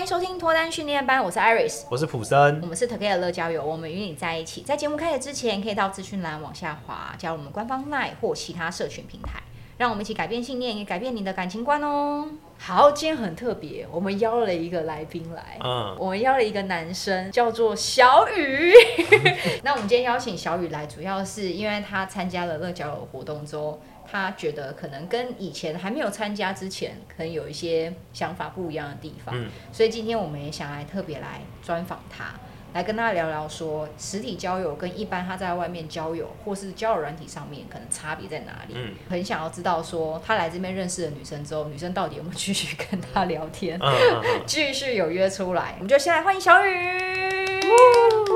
欢迎收听脱单训练班，我是 Iris，我是普森，我们是 Together 乐交友，我们与你在一起。在节目开始之前，可以到资讯栏往下滑，加入我们官方 LINE 或其他社群平台，让我们一起改变信念，也改变你的感情观哦。好，今天很特别，我们邀了一个来宾来，嗯，我们邀了一个男生，叫做小雨。那我们今天邀请小雨来，主要是因为他参加了乐交友活动之后。他觉得可能跟以前还没有参加之前，可能有一些想法不一样的地方，嗯，所以今天我们也想来特别来专访他，来跟他聊聊说实体交友跟一般他在外面交友或是交友软体上面可能差别在哪里？嗯，很想要知道说他来这边认识了女生之后，女生到底有没有继续跟他聊天，继续有约出来？我们就先来欢迎小宇。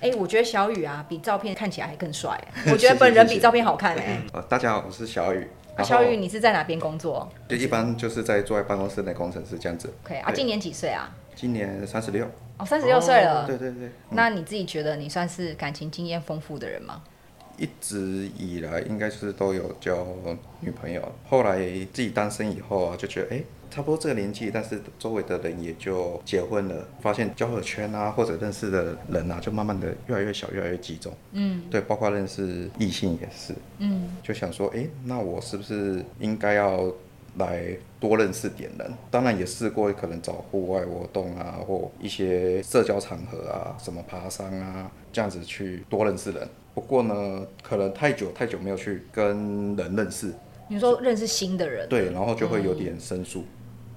哎、欸，我觉得小雨啊，比照片看起来还更帅。我觉得本人比照片好看哎。呃，大家好，我是小雨。啊，小雨，你是在哪边工作？就一般就是在坐在办公室内工程师这样子。OK 啊，今年几岁啊？今年三十六。哦，三十六岁了。对对对。那你自己觉得你算是感情经验丰富的人吗？一直以来应该是都有交女朋友，后来自己单身以后啊，就觉得哎。欸差不多这个年纪，但是周围的人也就结婚了，发现交友圈啊，或者认识的人啊，就慢慢的越来越小，越来越集中。嗯，对，包括认识异性也是。嗯，就想说，哎，那我是不是应该要来多认识点人？当然也试过，可能找户外活动啊，或一些社交场合啊，什么爬山啊，这样子去多认识人。不过呢，可能太久太久没有去跟人认识。你说认识新的人？对，然后就会有点生疏。嗯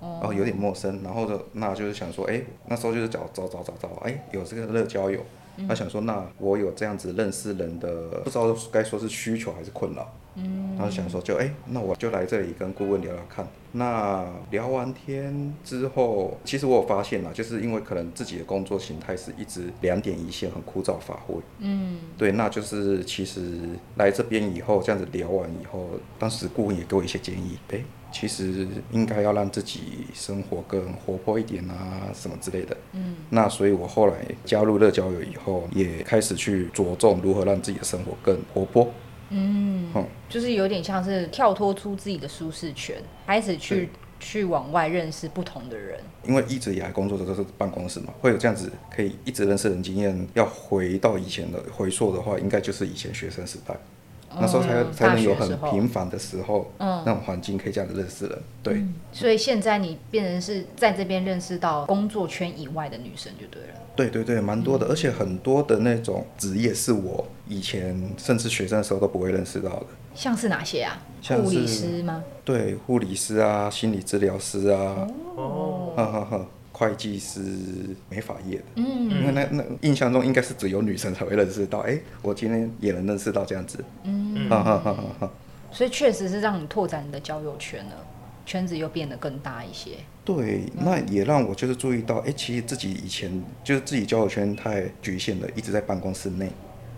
哦，有点陌生，然后就那就是想说，哎，那时候就是找找找找找，哎，有这个乐交友，他想说，那我有这样子认识人的，不知道该说是需求还是困扰，嗯，然后想说就，哎，那我就来这里跟顾问聊聊看。那聊完天之后，其实我有发现啦，就是因为可能自己的工作形态是一直两点一线，很枯燥乏味，嗯，对，那就是其实来这边以后，这样子聊完以后，当时顾问也给我一些建议，哎。其实应该要让自己生活更活泼一点啊，什么之类的。嗯，那所以我后来加入乐交友以后，也开始去着重如何让自己的生活更活泼。嗯，嗯，就是有点像是跳脱出自己的舒适圈，开始去去往外认识不同的人。因为一直以来工作的都是办公室嘛，会有这样子可以一直认识人经验。要回到以前的回溯的话，应该就是以前学生时代。那时候才才能有很平凡的时候，嗯，那种环境可以这样子认识人，对、嗯。所以现在你变成是在这边认识到工作圈以外的女生就对了。对对对，蛮多的，而且很多的那种职业是我以前甚至学生的时候都不会认识到的。像是哪些啊？护理师吗？对，护理师啊，心理治疗师啊。哦。呵呵呵。会计师、美发业的，嗯，因为那那印象中应该是只有女生才会认识到，哎，我今天也能认识到这样子，嗯，哈哈哈哈。所以确实是让你拓展你的交友圈了，圈子又变得更大一些。对，那也让我就是注意到，哎，其实自己以前就是自己交友圈太局限了，一直在办公室内。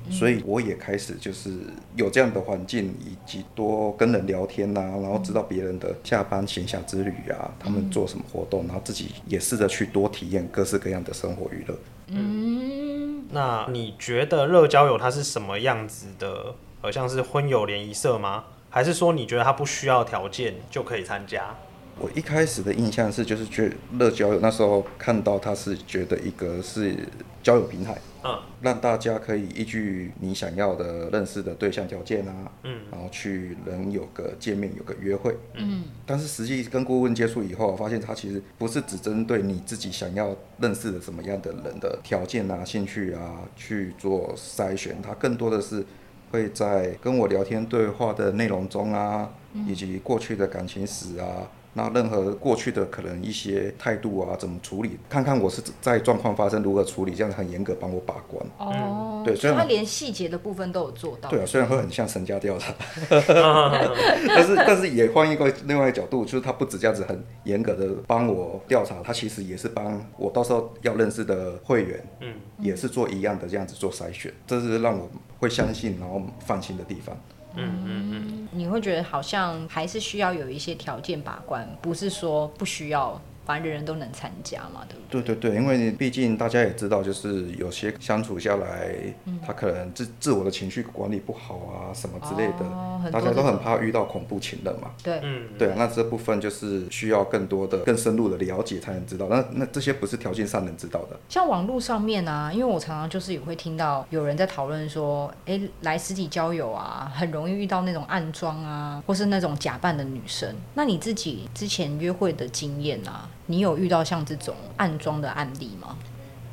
所以我也开始就是有这样的环境，以及多跟人聊天呐、啊，然后知道别人的下班闲暇之旅啊，他们做什么活动，然后自己也试着去多体验各式各样的生活娱乐。嗯，那你觉得热交友它是什么样子的？好像是婚友联谊社吗？还是说你觉得它不需要条件就可以参加？我一开始的印象是，就是觉得乐交友那时候看到它是觉得一个是交友平台。嗯，让大家可以依据你想要的认识的对象条件啊，嗯，然后去能有个见面，有个约会，嗯，但是实际跟顾问接触以后，发现他其实不是只针对你自己想要认识的什么样的人的条件啊、兴趣啊去做筛选，他更多的是会在跟我聊天对话的内容中啊，以及过去的感情史啊。那任何过去的可能一些态度啊，怎么处理？看看我是在状况发生如何处理，这样很严格帮我把关。哦，对，所以他连细节的部分都有做到。对啊，虽然会很像神家调查，但是但是也换一个另外一个角度，就是他不止这样子很严格的帮我调查，他其实也是帮我到时候要认识的会员，嗯，也是做一样的这样子做筛选，这是让我会相信然后放心的地方。嗯嗯嗯，你会觉得好像还是需要有一些条件把关，不是说不需要反正人人都能参加嘛，对不对？对对对，因为毕竟大家也知道，就是有些相处下来，嗯、他可能自自我的情绪管理不好啊，什么之类的，哦、大家都很怕遇到恐怖情人嘛。对，嗯，对，那这部分就是需要更多的、更深入的了解才能知道。那那这些不是条件上能知道的。像网络上面啊，因为我常常就是也会听到有人在讨论说，哎，来实体交友啊，很容易遇到那种暗装啊，或是那种假扮的女生。那你自己之前约会的经验啊？你有遇到像这种暗装的案例吗？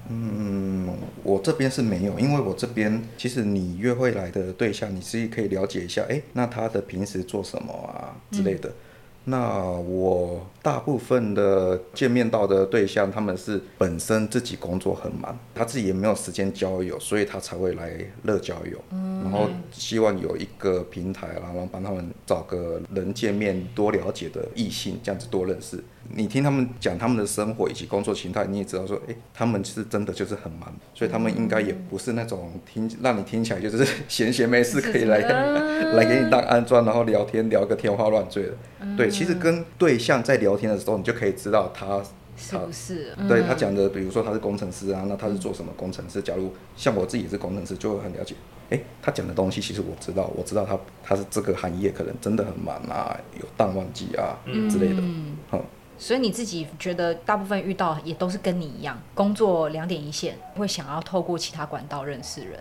嗯，我这边是没有，因为我这边其实你约会来的对象，你自己可以了解一下，哎，那他的平时做什么啊之类的。那我大部分的见面到的对象，他们是本身自己工作很忙，他自己也没有时间交友，所以他才会来乐交友，嗯、然后希望有一个平台，然后帮他们找个人见面，多了解的异性，这样子多认识。你听他们讲他们的生活以及工作形态，你也知道说，哎、欸，他们是真的就是很忙，所以他们应该也不是那种听让你听起来就是闲闲没事可以来来给你当安装，然后聊天聊个天花乱坠的。对，其实跟对象在聊天的时候，你就可以知道他是不是对他讲的，比如说他是工程师啊，那他是做什么工程师？假如像我自己也是工程师，就会很了解。哎、欸，他讲的东西其实我知道，我知道他他是这个行业可能真的很忙啊，有淡旺季啊之类的。好。所以你自己觉得大部分遇到也都是跟你一样，工作两点一线，会想要透过其他管道认识人。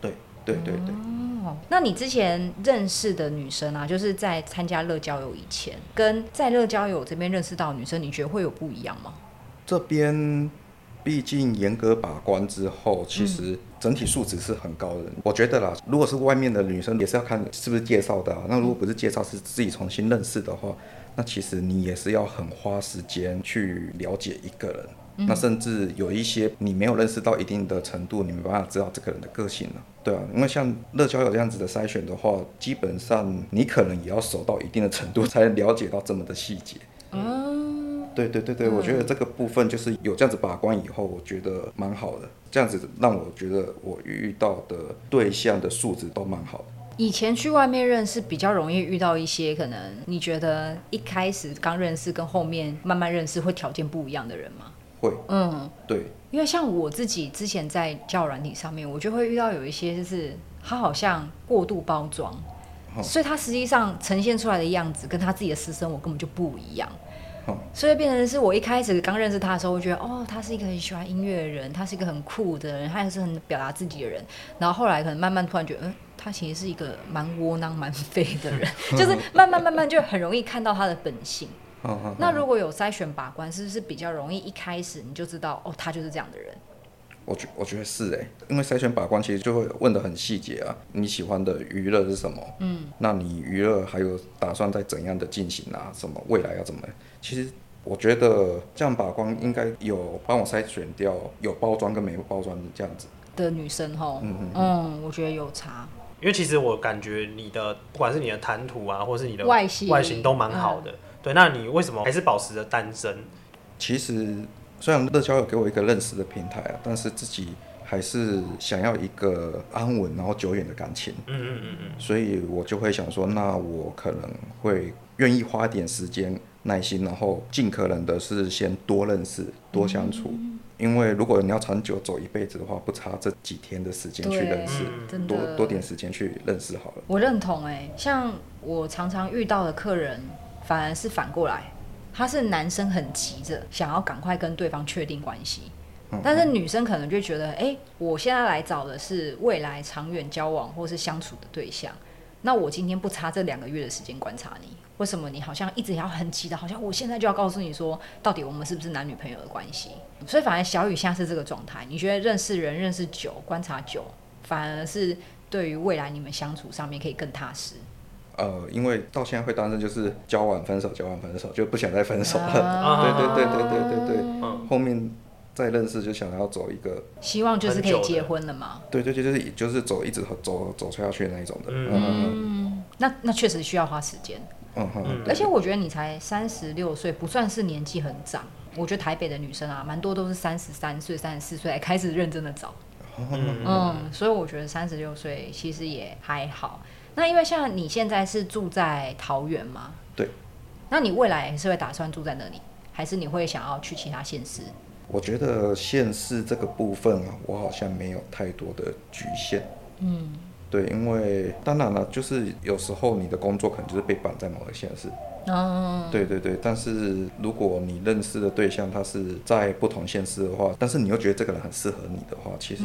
对对对对。哦，那你之前认识的女生啊，就是在参加乐交友以前，跟在乐交友这边认识到的女生，你觉得会有不一样吗？这边毕竟严格把关之后，其实整体素质是很高的。嗯、我觉得啦，如果是外面的女生，也是要看是不是介绍的、啊。那如果不是介绍，是自己重新认识的话。那其实你也是要很花时间去了解一个人，嗯、那甚至有一些你没有认识到一定的程度，你没办法知道这个人的个性了，对啊，因为像乐交友这样子的筛选的话，基本上你可能也要熟到一定的程度，才能了解到这么的细节。嗯，对对对对，我觉得这个部分就是有这样子把关以后，我觉得蛮好的，这样子让我觉得我遇到的对象的素质都蛮好的。以前去外面认识比较容易遇到一些可能你觉得一开始刚认识跟后面慢慢认识会条件不一样的人吗？会，嗯，对，因为像我自己之前在交友软体上面，我就会遇到有一些就是他好像过度包装，哦、所以他实际上呈现出来的样子跟他自己的私生活根本就不一样。所以变成是我一开始刚认识他的时候，我觉得哦，他是一个很喜欢音乐的人，他是一个很酷的人，他也是很表达自己的人。然后后来可能慢慢突然觉得，嗯，他其实是一个蛮窝囊、蛮废的人，就是慢慢慢慢就很容易看到他的本性。那如果有筛选把关，是不是比较容易一开始你就知道哦，他就是这样的人？我觉我觉得是哎，因为筛选把关其实就会问的很细节啊，你喜欢的娱乐是什么？嗯，那你娱乐还有打算在怎样的进行啊？什么未来要怎么？其实我觉得这样把关应该有帮我筛选掉有包装跟没有包装的这样子的女生哈。嗯嗯嗯，我觉得有差，因为其实我感觉你的不管是你的谈吐啊，或是你的外形外形都蛮好的。嗯、对，那你为什么还是保持着单身？其实。虽然乐交友给我一个认识的平台啊，但是自己还是想要一个安稳然后久远的感情。嗯嗯嗯嗯。所以我就会想说，那我可能会愿意花点时间、耐心，然后尽可能的是先多认识、多相处。嗯、因为如果你要长久走一辈子的话，不差这几天的时间去认识，嗯、多多点时间去认识好了。我认同哎、欸，像我常常遇到的客人，反而是反过来。他是男生很急着想要赶快跟对方确定关系，但是女生可能就觉得，哎，我现在来找的是未来长远交往或是相处的对象，那我今天不差这两个月的时间观察你，为什么你好像一直要很急的，好像我现在就要告诉你说，到底我们是不是男女朋友的关系？所以反而小雨现在是这个状态，你觉得认识人认识久，观察久，反而是对于未来你们相处上面可以更踏实。呃，因为到现在会单身，就是交往分手，交往分手，就不想再分手了。啊、对对对对对对对。嗯、后面再认识就想要走一个，希望就是可以结婚了嘛。对对对，就是就是走一直走走下去的那一种的。嗯，嗯那那确实需要花时间。嗯哼。而且我觉得你才三十六岁，不算是年纪很长。我觉得台北的女生啊，蛮多都是三十三岁、三十四岁才开始认真的找。嗯，嗯，所以我觉得三十六岁其实也还好。那因为像你现在是住在桃园吗？对。那你未来是会打算住在那里，还是你会想要去其他县市？我觉得县市这个部分啊，我好像没有太多的局限。嗯，对，因为当然了，就是有时候你的工作可能就是被绑在某个县市。哦。对对对，但是如果你认识的对象他是在不同县市的话，但是你又觉得这个人很适合你的话，其实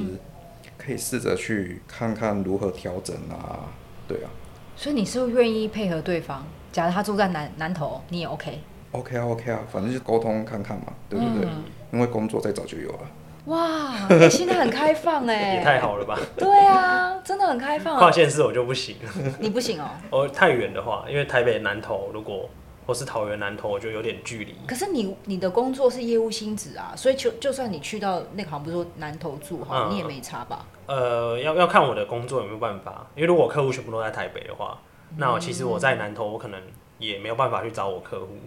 可以试着去看看如何调整啊。对啊。所以你是不是愿意配合对方？假如他住在南南投，你也 OK？OK OK 啊，OK 啊，反正就沟通看看嘛，对不对？嗯因为工作再早就有了。哇，你现在很开放哎，也太好了吧？对啊，真的很开放。跨县市我就不行，你不行哦。哦，太远的话，因为台北南投，如果或是桃园南投，我觉得有点距离。可是你你的工作是业务性质啊，所以就就算你去到那个好像不是说南投住哈，嗯、你也没差吧？呃，要要看我的工作有没有办法，因为如果客户全部都在台北的话，那我其实我在南投，我可能也没有办法去找我客户。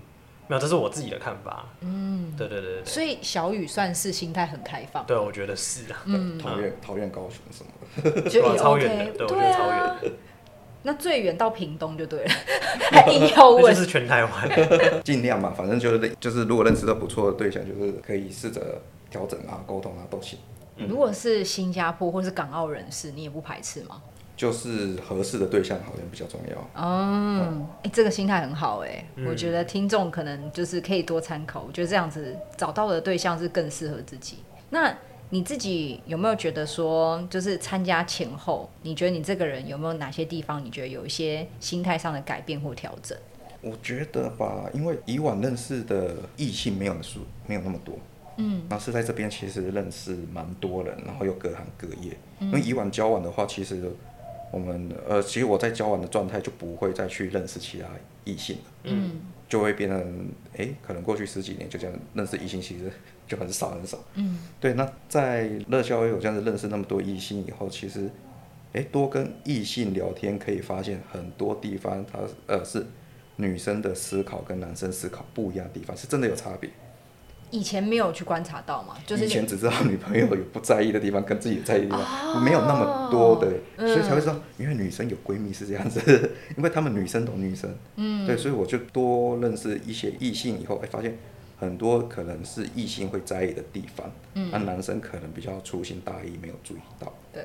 没有，这是我自己的看法。嗯，对对对对。所以小雨算是心态很开放。对，我觉得是啊。嗯。桃园、桃园、高雄什么的。就 超远的，对，我觉得超远。那最远到屏东就对了。还硬要问。就是全台湾。尽量嘛，反正就是就是，如果认识到不错的对象，就是可以试着调整啊、沟通啊都行。如果是新加坡或是港澳人士，你也不排斥吗？就是合适的对象好像比较重要。哦，哎、嗯欸，这个心态很好哎，嗯、我觉得听众可能就是可以多参考。我觉得这样子找到的对象是更适合自己。那你自己有没有觉得说，就是参加前后，你觉得你这个人有没有哪些地方，你觉得有一些心态上的改变或调整？我觉得吧，因为以往认识的异性没有数，没有那么多。嗯，然后是在这边其实认识蛮多人，然后又各行各业。嗯、因为以往交往的话，其实。我们呃，其实我在交往的状态就不会再去认识其他异性了，嗯，就会变成哎，可能过去十几年就这样认识异性，其实就很少很少，嗯，对。那在乐校有这样子认识那么多异性以后，其实哎，多跟异性聊天可以发现很多地方，它呃是女生的思考跟男生思考不一样的地方，是真的有差别。以前没有去观察到嘛，就是以前只知道女朋友有不在意的地方，跟自己在意的地方，哦、没有那么多的，所以才会知道，因为女生有闺蜜是这样子，因为她们女生懂女生，嗯，对，所以我就多认识一些异性以后，哎，发现很多可能是异性会在意的地方，嗯，那男生可能比较粗心大意，没有注意到，对，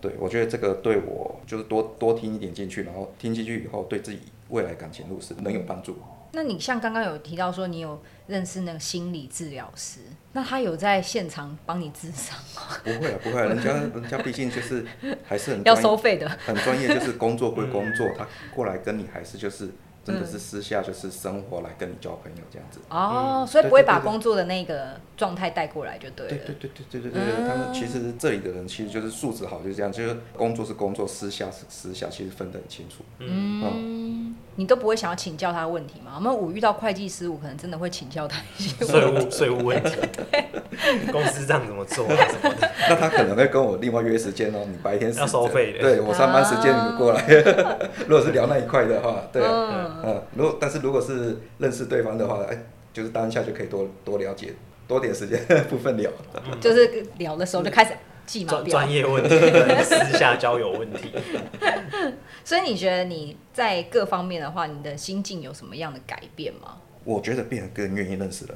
对，我觉得这个对我就是多多听一点进去，然后听进去以后，对自己未来感情路是能有帮助。那你像刚刚有提到说你有认识那个心理治疗师，那他有在现场帮你治伤吗？不会啊，不会啊，人家人家毕竟就是还是很要收费的，很专业，就是工作归工作，他过来跟你还是就是。真的是私下就是生活来跟你交朋友这样子哦，所以不会把工作的那个状态带过来就对了。对对对对对对对，他们其实这里的人其实就是素质好，就是这样，就是工作是工作，私下是私下，其实分得很清楚。嗯，你都不会想要请教他问题吗？我们五遇到会计师，我可能真的会请教他一些税务 税务问题，公司这样怎么做啊什么的。那他可能会跟我另外约时间哦，你白天要收费的，对我上班时间你就过来。如果是聊那一块的话，对。嗯，如果但是如果是认识对方的话，哎，就是当下就可以多多了解，多点时间部分聊，就是聊的时候就开始专业问题，私下交友问题。所以你觉得你在各方面的话，你的心境有什么样的改变吗？我觉得变得更愿意认识了。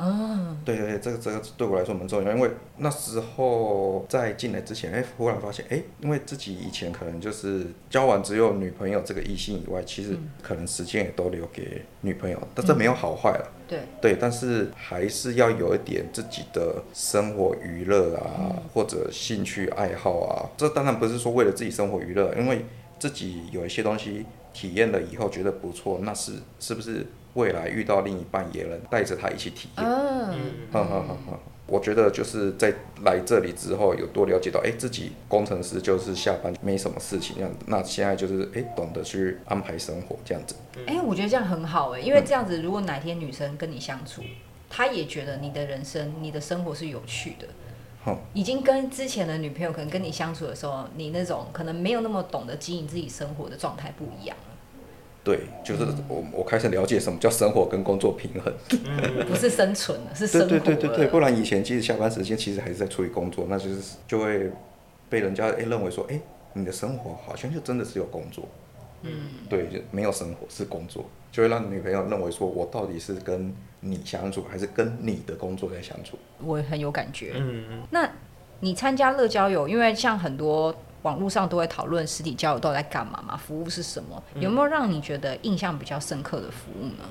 哦，对对对，这个这个对我来说蛮重要，因为那时候在进来之前，哎，忽然发现，哎，因为自己以前可能就是交往只有女朋友这个异性以外，其实可能时间也都留给女朋友，但这没有好坏了。对对，但是还是要有一点自己的生活娱乐啊，或者兴趣爱好啊。这当然不是说为了自己生活娱乐，因为自己有一些东西体验了以后觉得不错，那是是不是？未来遇到另一半也能带着他一起体验。嗯，好好好好，我觉得就是在来这里之后，有多了解到，哎，自己工程师就是下班没什么事情这样子。那现在就是哎，懂得去安排生活这样子。哎，我觉得这样很好哎，因为这样子，如果哪天女生跟你相处，她也觉得你的人生、你的生活是有趣的。好，已经跟之前的女朋友可能跟你相处的时候，你那种可能没有那么懂得经营自己生活的状态不一样。对，就是我我开始了解什么叫生活跟工作平衡，不是生存了，是生活。对对对对对，不然以前其实下班时间其实还是在处理工作，那就是就会被人家诶认为说，哎，你的生活好像就真的是有工作，嗯，对，就没有生活是工作，就会让女朋友认为说我到底是跟你相处，还是跟你的工作在相处？我很有感觉。嗯嗯。那你参加乐交友，因为像很多网络上都会讨论实体交友到底在干嘛嘛，服务是什么？有没有让你觉得印象比较深刻的服务呢？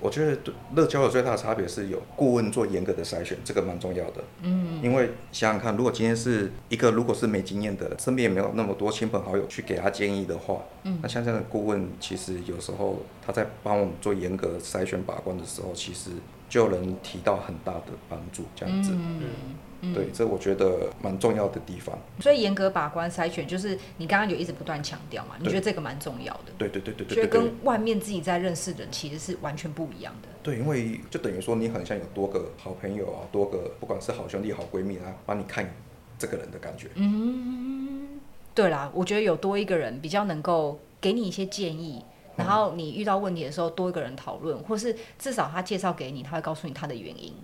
我觉得乐交友最大的差别是有顾问做严格的筛选，这个蛮重要的。嗯，因为想想看，如果今天是一个如果是没经验的，身边也没有那么多亲朋好友去给他建议的话，嗯，那像这样的顾问，其实有时候他在帮我们做严格筛选把关的时候，其实就能提到很大的帮助，这样子。嗯。嗯、对，这我觉得蛮重要的地方。所以严格把关筛选，就是你刚刚有一直不断强调嘛，你觉得这个蛮重要的。对对对对对。觉得跟外面自己在认识的人其实是完全不一样的。对，因为就等于说你很像有多个好朋友啊，多个不管是好兄弟、好闺蜜啊，帮你看这个人的感觉。嗯，对啦，我觉得有多一个人比较能够给你一些建议，然后你遇到问题的时候多一个人讨论，或是至少他介绍给你，他会告诉你他的原因。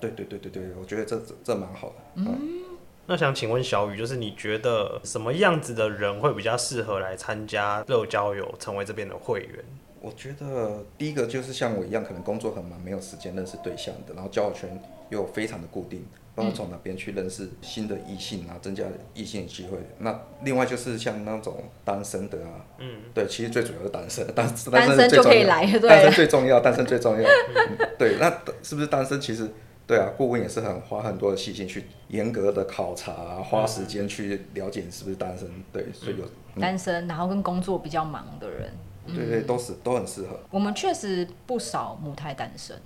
对对对对对，我觉得这这这蛮好的。嗯，那想请问小雨，就是你觉得什么样子的人会比较适合来参加乐交友，成为这边的会员？我觉得第一个就是像我一样，可能工作很忙，没有时间认识对象的，然后交友圈又非常的固定，不知道从哪边去认识新的异性啊，增加异性的机会。那另外就是像那种单身的啊，嗯，对，其实最主要是单身，单单身就可以来，单身最重要，单身最重要。嗯、对，那是不是单身其实？对啊，顾问也是很花很多的细心去严格的考察，花时间去了解你是不是单身。对，所以有、嗯、单身，然后跟工作比较忙的人，对对，都是都很适合。我们确实不少母胎单身，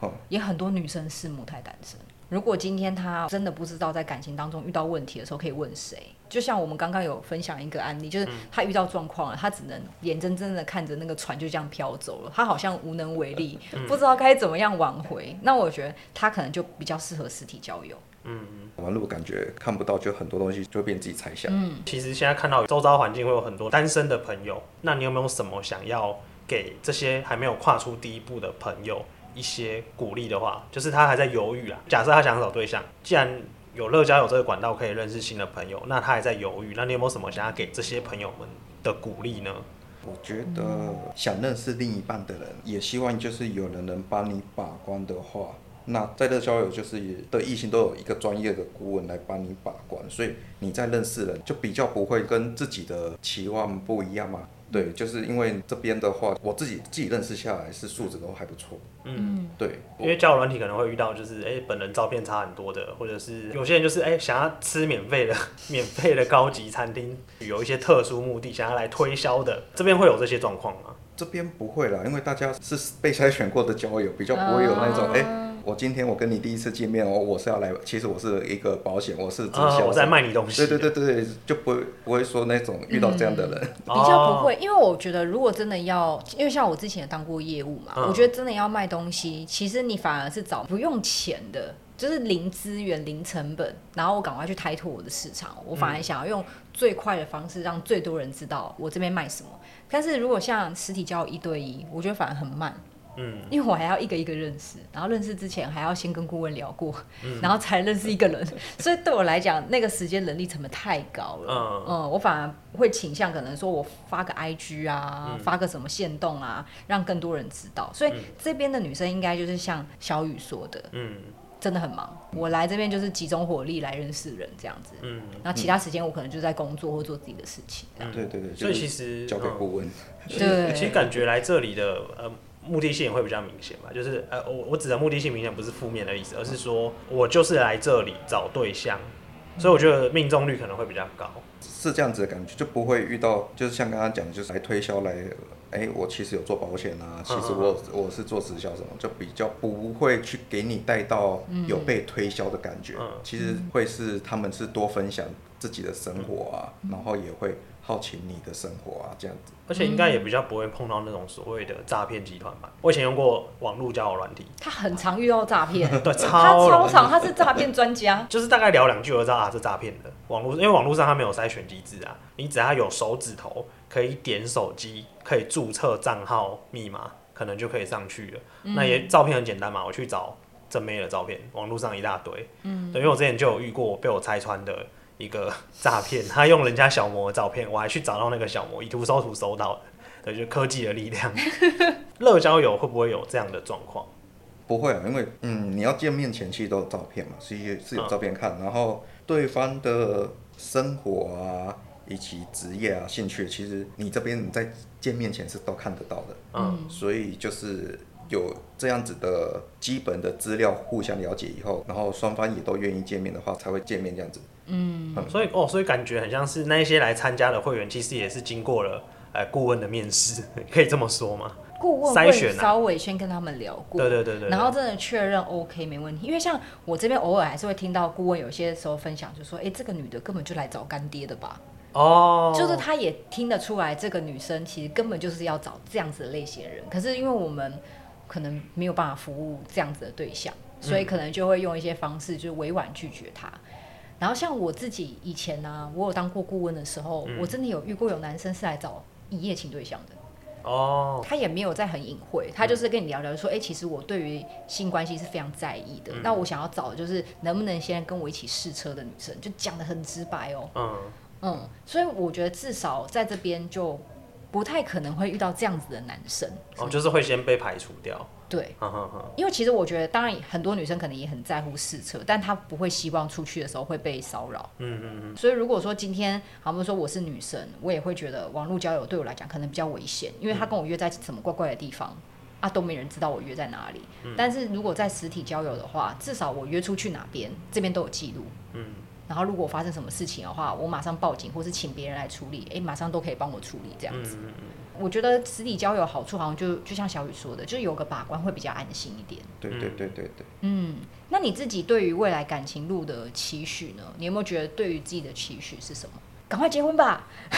嗯、也很多女生是母胎单身。如果今天他真的不知道在感情当中遇到问题的时候可以问谁，就像我们刚刚有分享一个案例，就是他遇到状况了，他只能眼睁睁的看着那个船就这样飘走了，他好像无能为力，不知道该怎么样挽回。那我觉得他可能就比较适合实体交友。嗯，网络感觉看不到，就很多东西就会变自己猜想。嗯，其实现在看到周遭环境会有很多单身的朋友，那你有没有什么想要给这些还没有跨出第一步的朋友？一些鼓励的话，就是他还在犹豫啦。假设他想找对象，既然有乐交友这个管道可以认识新的朋友，那他还在犹豫。那你有没有什么想要给这些朋友们的鼓励呢？我觉得想认识另一半的人，也希望就是有人能帮你把关的话，那在乐交友就是的异性都有一个专业的顾问来帮你把关，所以你在认识人就比较不会跟自己的期望不一样嘛。对，就是因为这边的话，我自己自己认识下来是素质都还不错。嗯，对，因为交友软体可能会遇到就是哎，本人照片差很多的，或者是有些人就是哎想要吃免费的 免费的高级餐厅，有一些特殊目的想要来推销的，这边会有这些状况吗？这边不会啦，因为大家是被筛选过的交友，比较不会有那种哎。Uh 我今天我跟你第一次见面哦，我是要来，其实我是一个保险，我是直销，我在卖你东西。对对对对，就不会不会说那种遇到这样的人，嗯、比较不会，因为我觉得如果真的要，因为像我之前也当过业务嘛，嗯、我觉得真的要卖东西，其实你反而是找不用钱的，就是零资源、零成本，然后我赶快去开拓我的市场，我反而想要用最快的方式让最多人知道我这边卖什么。但是如果像实体交易一对一，我觉得反而很慢。嗯，因为我还要一个一个认识，然后认识之前还要先跟顾问聊过，嗯、然后才认识一个人，所以对我来讲，那个时间人力成本太高了。嗯，嗯，我反而会倾向可能说我发个 IG 啊，嗯、发个什么线动啊，让更多人知道。所以这边的女生应该就是像小雨说的，嗯，真的很忙。我来这边就是集中火力来认识人这样子。嗯，然后其他时间我可能就在工作或做自己的事情。嗯，对对对，所以其实交给顾问。对，其实感觉来这里的呃。目的性也会比较明显吧，就是呃，我我指的目的性明显不是负面的意思，而是说我就是来这里找对象，所以我觉得命中率可能会比较高，是这样子的感觉，就不会遇到就是像刚刚讲，就是来推销来，哎、欸，我其实有做保险啊，其实我我是做直销什么，就比较不会去给你带到有被推销的感觉，其实会是他们是多分享自己的生活啊，然后也会。好奇你的生活啊，这样子，而且应该也比较不会碰到那种所谓的诈骗集团吧。我以前用过网络交友软体，他很常遇到诈骗，对，超他超常，他是诈骗专家，就是大概聊两句我就知道啊，是诈骗的。网络因为网络上他没有筛选机制啊，你只要有手指头可以点手机，可以注册账号密码，可能就可以上去了。嗯、那也照片很简单嘛，我去找正妹的照片，网络上一大堆，嗯，对，因为我之前就有遇过被我拆穿的。一个 诈骗，他用人家小魔的照片，我还去找到那个小魔，以图搜图搜到的，对，就科技的力量。乐交友会不会有这样的状况？不会啊，因为嗯，你要见面前期都有照片嘛，是是有照片看，嗯、然后对方的生活啊，以及职业啊、兴趣，其实你这边你在见面前是都看得到的。嗯，所以就是有这样子的基本的资料互相了解以后，然后双方也都愿意见面的话，才会见面这样子。嗯，嗯所以哦，所以感觉很像是那一些来参加的会员，其实也是经过了呃顾问的面试，可以这么说吗？顾问会稍微先跟他们聊过，对对对对，然后真的确认 OK 没问题。因为像我这边偶尔还是会听到顾问有些时候分享，就说：“哎，这个女的根本就来找干爹的吧？”哦，就是他也听得出来，这个女生其实根本就是要找这样子的类型的人。可是因为我们可能没有办法服务这样子的对象，所以可能就会用一些方式，就是委婉拒绝他。然后像我自己以前呢、啊，我有当过顾问的时候，我真的有遇过有男生是来找一夜情对象的。哦，oh, 他也没有在很隐晦，他就是跟你聊聊说，哎、其实我对于性关系是非常在意的。嗯、那我想要找的就是能不能先跟我一起试车的女生，就讲的很直白哦。嗯嗯，所以我觉得至少在这边就不太可能会遇到这样子的男生。哦，就是会先被排除掉。对，因为其实我觉得，当然很多女生可能也很在乎试车，但她不会希望出去的时候会被骚扰。嗯嗯嗯。所以如果说今天，好比说我是女生，我也会觉得网络交友对我来讲可能比较危险，因为他跟我约在什么怪怪的地方啊，都没人知道我约在哪里。嗯。但是如果在实体交友的话，至少我约出去哪边，这边都有记录。嗯。然后如果发生什么事情的话，我马上报警，或是请别人来处理，哎，马上都可以帮我处理这样子。嗯嗯。我觉得实体交友好处好像就就像小雨说的，就是有个把关会比较安心一点。对对对对对。嗯，那你自己对于未来感情路的期许呢？你有没有觉得对于自己的期许是什么？赶快结婚吧！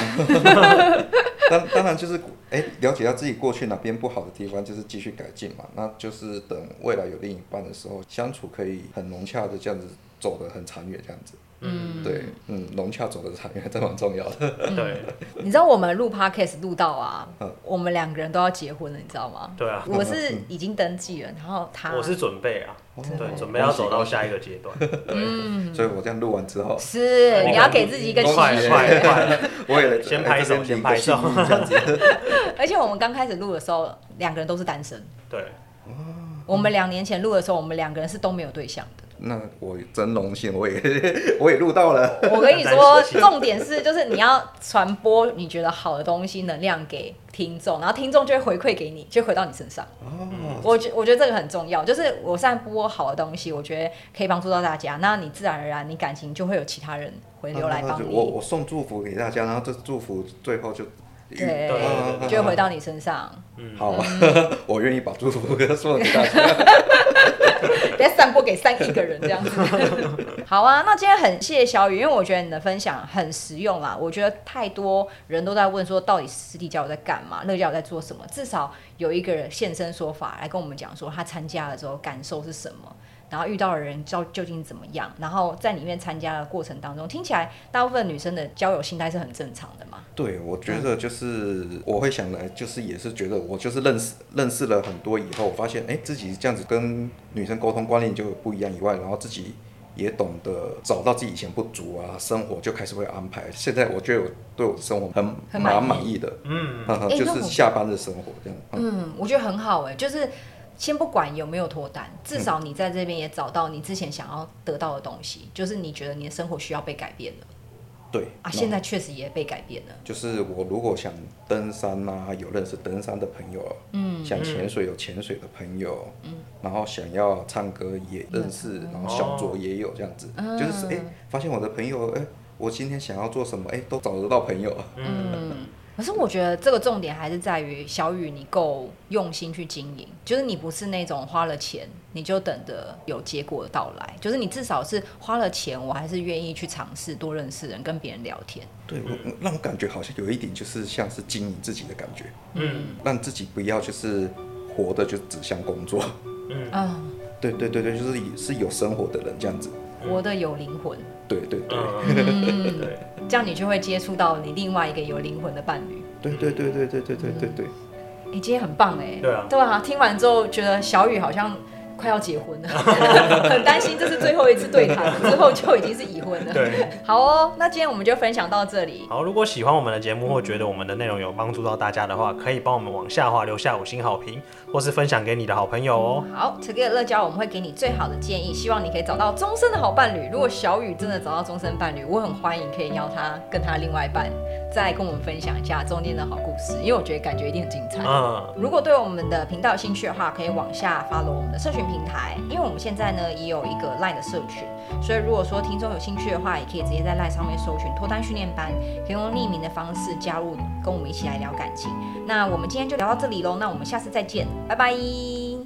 当当然就是哎，了解到自己过去哪边不好的地方，就是继续改进嘛。那就是等未来有另一半的时候，相处可以很融洽的这样子走得很长远，这样子。嗯，对，嗯，融洽走的长远，这蛮重要的。对，你知道我们录 podcast 录到啊，我们两个人都要结婚了，你知道吗？对啊，我是已经登记了，然后他，我是准备啊，对，准备要走到下一个阶段。嗯，所以我这样录完之后，是你要给自己一个期许，我也先拍手，先拍手，这样子。而且我们刚开始录的时候，两个人都是单身。对，我们两年前录的时候，我们两个人是都没有对象的。那我真荣幸，我也 我也录到了。我跟你说，重点是就是你要传播你觉得好的东西，能量给听众，然后听众就会回馈给你，就回到你身上。哦，我觉我觉得这个很重要，就是我散播好的东西，我觉得可以帮助到大家，那你自然而然你感情就会有其他人回流来帮你。我我送祝福给大家，然后这祝福最后就对，就会回到你身上。嗯，好，我愿意把祝福给送给大家。别散播给三亿个人这样子。好啊，那今天很谢谢小雨，因为我觉得你的分享很实用啦。我觉得太多人都在问说，到底实体教我在干嘛？乐教我在做什么？至少有一个人现身说法来跟我们讲说，他参加了之后感受是什么。然后遇到的人究究竟怎么样？然后在里面参加的过程当中，听起来大部分女生的交友心态是很正常的嘛？对，我觉得就是我会想来，就是也是觉得我就是认识认识了很多以后，我发现哎，自己这样子跟女生沟通观念就不一样以外，然后自己也懂得找到自己以前不足啊，生活就开始会安排。现在我觉得我对我的生活很很蛮满意的，嗯，就是下班的生活这样。嗯，我觉得很好哎，就是。先不管有没有脱单，至少你在这边也找到你之前想要得到的东西，嗯、就是你觉得你的生活需要被改变了。对啊，现在确实也被改变了。就是我如果想登山啊，有认识登山的朋友，嗯，想潜水有潜水的朋友，嗯，然后想要唱歌也认识，嗯、然后小酌也有这样子，嗯、就是哎、欸，发现我的朋友，哎、欸，我今天想要做什么，哎、欸，都找得到朋友。嗯。可是我觉得这个重点还是在于小雨，你够用心去经营，就是你不是那种花了钱你就等着有结果的到来，就是你至少是花了钱，我还是愿意去尝试多认识人，跟别人聊天。对，我让我感觉好像有一点就是像是经营自己的感觉，嗯，让自己不要就是活的就只像工作，嗯。啊，对对对对，就是是有生活的人这样子，活的有灵魂。对对对，嗯，这样你就会接触到你另外一个有灵魂的伴侣。对对对对对对对对。对。你今天很棒哎，对啊，对啊，听完之后觉得小雨好像快要结婚了，很担心这是最后一次对谈，之后就已经是已婚了。对，好哦，那今天我们就分享到这里。好，如果喜欢我们的节目或觉得我们的内容有帮助到大家的话，可以帮我们往下滑留下五星好评，或是分享给你的好朋友哦。好，Together 乐交我们会给你最好的建议，希望你可以找到终身的好伴侣。如果小雨真的找到终身伴侣，我很欢迎可以邀他跟他另外一半再跟我们分享一下中间的好故事，因为我觉得感觉一定很精彩。嗯，如果对我们的频道有兴趣的话，可以往下 follow 我们的社群平台，因为我们现在呢也有一个 LINE 的社群，所以如果说听众有兴趣的话，也可以直接在 LINE 上面搜寻脱单训练班，可以用匿名的方式加入，跟我们一起来聊感情。那我们今天就聊到这里喽，那我们下次再见，拜拜。